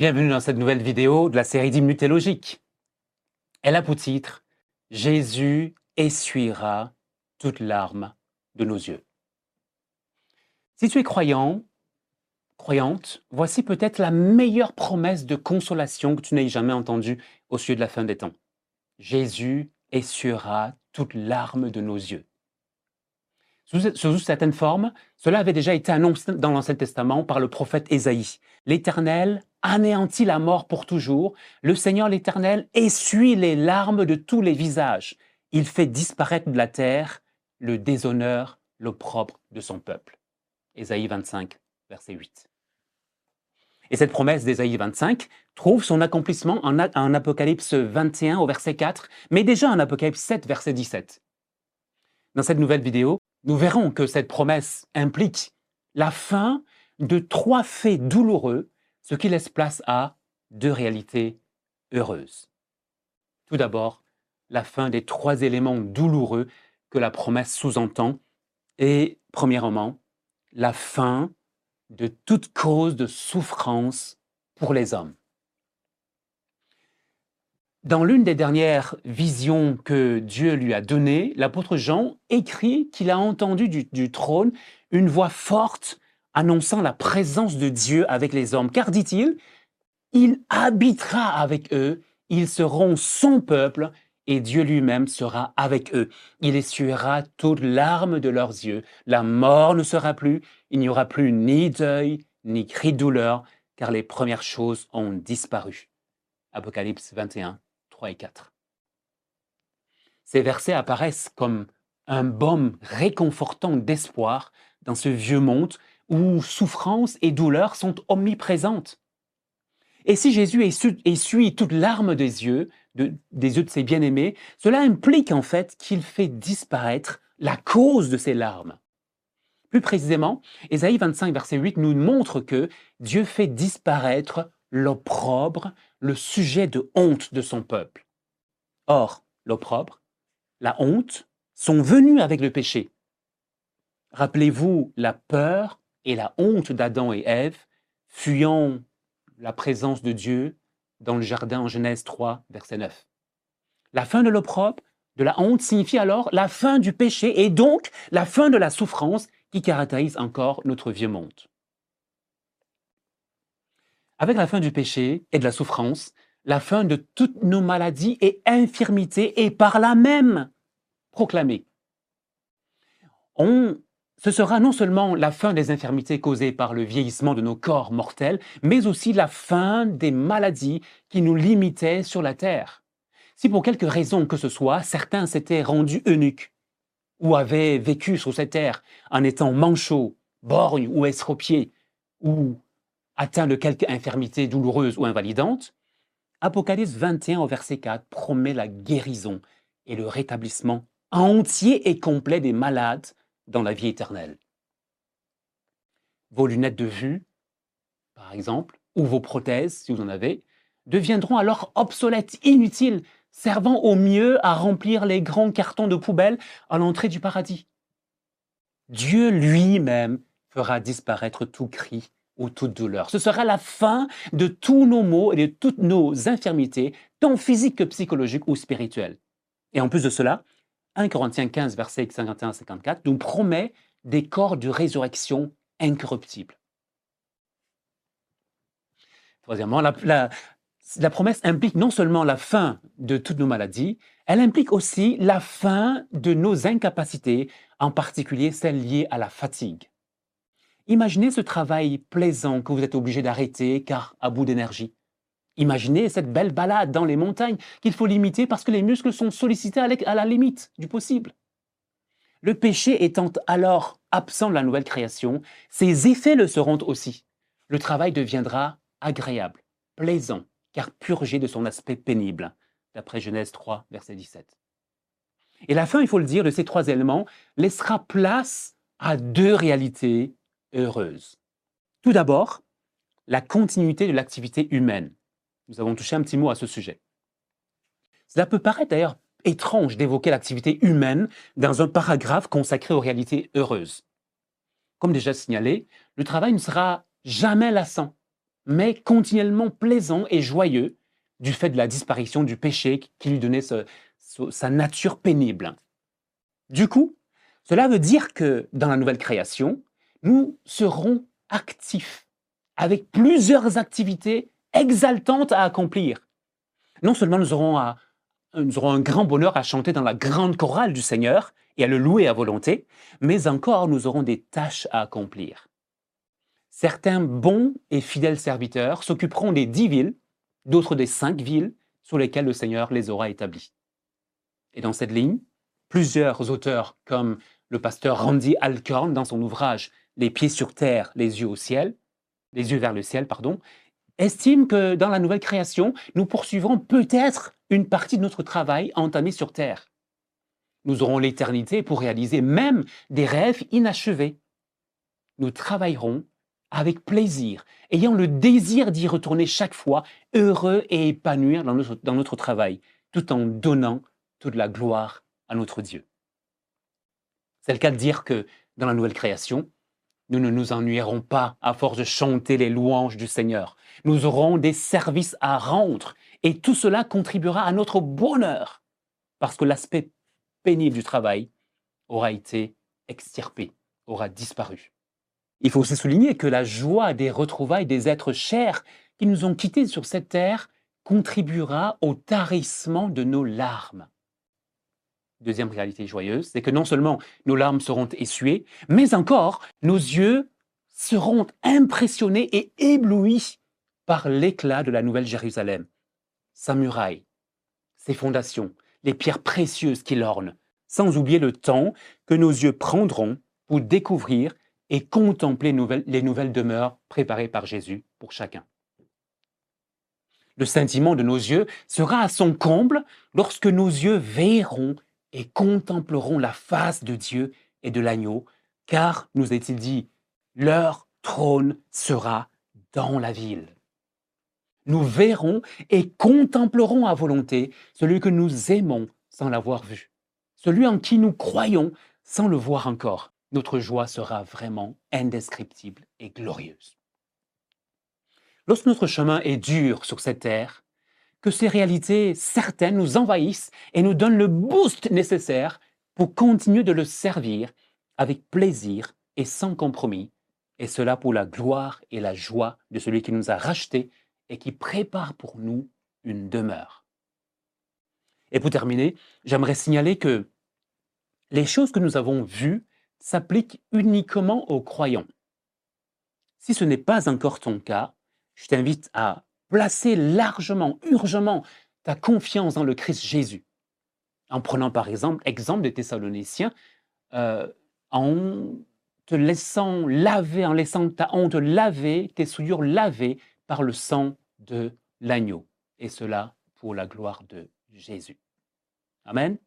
Bienvenue dans cette nouvelle vidéo de la série 10 minutes logiques. Elle a pour titre Jésus essuiera toute larme de nos yeux. Si tu es croyant, croyante, voici peut-être la meilleure promesse de consolation que tu n'aies jamais entendue au sujet de la fin des temps. Jésus essuiera toute larme de nos yeux. Sous, certaines formes, cela avait déjà été annoncé dans l'Ancien Testament par le prophète Ésaïe. L'Éternel anéantit la mort pour toujours. Le Seigneur l'Éternel essuie les larmes de tous les visages. Il fait disparaître de la terre le déshonneur, l'opprobre de son peuple. Ésaïe 25, verset 8. Et cette promesse d'Ésaïe 25 trouve son accomplissement en, en, Apocalypse 21 au verset 4, mais déjà en Apocalypse 7, verset 17. Dans cette nouvelle vidéo, nous verrons que cette promesse implique la fin de trois faits douloureux, ce qui laisse place à deux réalités heureuses. Tout d'abord, la fin des trois éléments douloureux que la promesse sous-entend, et premièrement, la fin de toute cause de souffrance pour les hommes. Dans l'une des dernières visions que Dieu lui a données, l'apôtre Jean écrit qu'il a entendu du, trône une voix forte annonçant la présence de Dieu avec les hommes. Car, dit-il, il habitera avec eux, ils seront son peuple, et Dieu lui-même sera avec eux. Il essuiera toutes larmes de leurs yeux. La mort ne sera plus, il n'y aura plus ni deuil, ni cri de douleur, car les premières choses ont disparu. Apocalypse 21, et 4. Ces versets apparaissent comme un baume réconfortant d'espoir dans ce vieux monde où souffrance et douleur sont omniprésentes. Et si Jésus essuie toute larme des yeux, des yeux de ses bien-aimés, cela implique en fait qu'il fait disparaître la cause de ces larmes. Plus précisément, Ésaïe 25, verset 8 nous montre que Dieu fait disparaître l'opprobre, le sujet de honte de son peuple. Or, l'opprobre, la honte, sont venus avec le péché. Rappelez-vous la peur et la honte d'Adam et Ève, fuyant la présence de Dieu dans le jardin en Genèse 3, verset 9. La fin de l'opprobre, de la honte, signifie alors la fin du péché et donc la fin de la souffrance qui caractérise encore notre vieux monde. Avec la fin du péché et de la souffrance, la fin de toutes nos maladies et infirmités est par là même proclamée. On, ce sera non seulement la fin des infirmités causées par le vieillissement de nos corps mortels, mais aussi la fin des maladies qui nous limitaient sur la terre. Si pour quelque raison que ce soit, certains s'étaient rendus eunuques ou avaient vécu sur cette terre en étant manchots, borgnes ou estropiés, ou atteint de quelque infirmité douloureuse ou invalidante, Apocalypse 21 au verset 4 promet la guérison et le rétablissement entier et complet des malades dans la vie éternelle. Vos lunettes de vue, par exemple, ou vos prothèses, si vous en avez, deviendront alors obsolètes, inutiles, servant au mieux à remplir les grands cartons de poubelle à l'entrée du paradis. Dieu lui-même fera disparaître tout cri ou toute douleur. Ce sera la fin de tous nos maux et de toutes nos infirmités, tant physiques que psychologiques ou spirituelles. Et en plus de cela, 1 Corinthiens 15, versets 51-54 nous promet des corps de résurrection incorruptibles. Troisièmement, la, la promesse implique non seulement la fin de toutes nos maladies, elle implique aussi la fin de nos incapacités, en particulier celles liées à la fatigue. Imaginez ce travail plaisant que vous êtes obligé d'arrêter car à bout d'énergie. Imaginez cette belle balade dans les montagnes qu'il faut limiter parce que les muscles sont sollicités à la limite du possible. Le péché étant alors absent de la nouvelle création, ses effets le seront aussi. Le travail deviendra agréable, plaisant, car purgé de son aspect pénible, d'après Genèse 3, verset 17. Et la fin, il faut le dire, de ces trois éléments laissera place à deux réalités heureuse. Tout d'abord, la continuité de l'activité humaine. Nous avons touché un petit mot à ce sujet. Cela peut paraître d'ailleurs étrange d'évoquer l'activité humaine dans un paragraphe consacré aux réalités heureuses. Comme déjà signalé, le travail ne sera jamais lassant, mais continuellement plaisant et joyeux du fait de la disparition du péché qui lui donnait sa nature pénible. Du coup, cela veut dire que dans la nouvelle création, nous serons actifs, avec plusieurs activités exaltantes à accomplir. Non seulement nous aurons, nous aurons un grand bonheur à chanter dans la grande chorale du Seigneur et à le louer à volonté, mais encore nous aurons des tâches à accomplir. Certains bons et fidèles serviteurs s'occuperont des dix villes, d'autres des cinq villes sur lesquelles le Seigneur les aura établies. Et dans cette ligne, plusieurs auteurs comme le pasteur Randy Alcorn dans son ouvrage Les pieds sur terre, les yeux au ciel, les yeux vers le ciel, pardon, estime que dans la nouvelle création, nous poursuivrons peut-être une partie de notre travail entamé sur terre. Nous aurons l'éternité pour réaliser même des rêves inachevés. Nous travaillerons avec plaisir, ayant le désir d'y retourner chaque fois, heureux et épanouir dans notre, dans notre travail, tout en donnant toute la gloire à notre Dieu. C'est le cas de dire que dans la nouvelle création, nous ne nous ennuierons pas à force de chanter les louanges du Seigneur. Nous aurons des services à rendre et tout cela contribuera à notre bonheur parce que l'aspect pénible du travail aura été extirpé, aura disparu. Il faut aussi souligner que la joie des retrouvailles des êtres chers qui nous ont quittés sur cette terre contribuera au tarissement de nos larmes. Deuxième réalité joyeuse, c'est que non seulement nos larmes seront essuyées, mais encore nos yeux seront impressionnés et éblouis par l'éclat de la Nouvelle Jérusalem, sa muraille, ses fondations, les pierres précieuses qui l'ornent, sans oublier le temps que nos yeux prendront pour découvrir et contempler les nouvelles demeures préparées par Jésus pour chacun. Le sentiment de nos yeux sera à son comble lorsque nos yeux verront et contempleront la face de Dieu et de l'agneau, car, nous est-il dit, leur trône sera dans la ville. Nous verrons et contemplerons à volonté celui que nous aimons sans l'avoir vu, celui en qui nous croyons sans le voir encore. Notre joie sera vraiment indescriptible et glorieuse. Lorsque notre chemin est dur sur cette terre, que ces réalités certaines nous envahissent et nous donnent le boost nécessaire pour continuer de le servir avec plaisir et sans compromis, et cela pour la gloire et la joie de celui qui nous a rachetés et qui prépare pour nous une demeure. Et pour terminer, j'aimerais signaler que les choses que nous avons vues s'appliquent uniquement aux croyants. Si ce n'est pas encore ton cas, je t'invite à placer largement, urgemment ta confiance dans le Christ Jésus. En prenant par exemple exemple des Thessaloniciens, euh, en te laissant laver, en laissant ta honte laver, tes souillures lavées par le sang de l'agneau. Et cela pour la gloire de Jésus. Amen.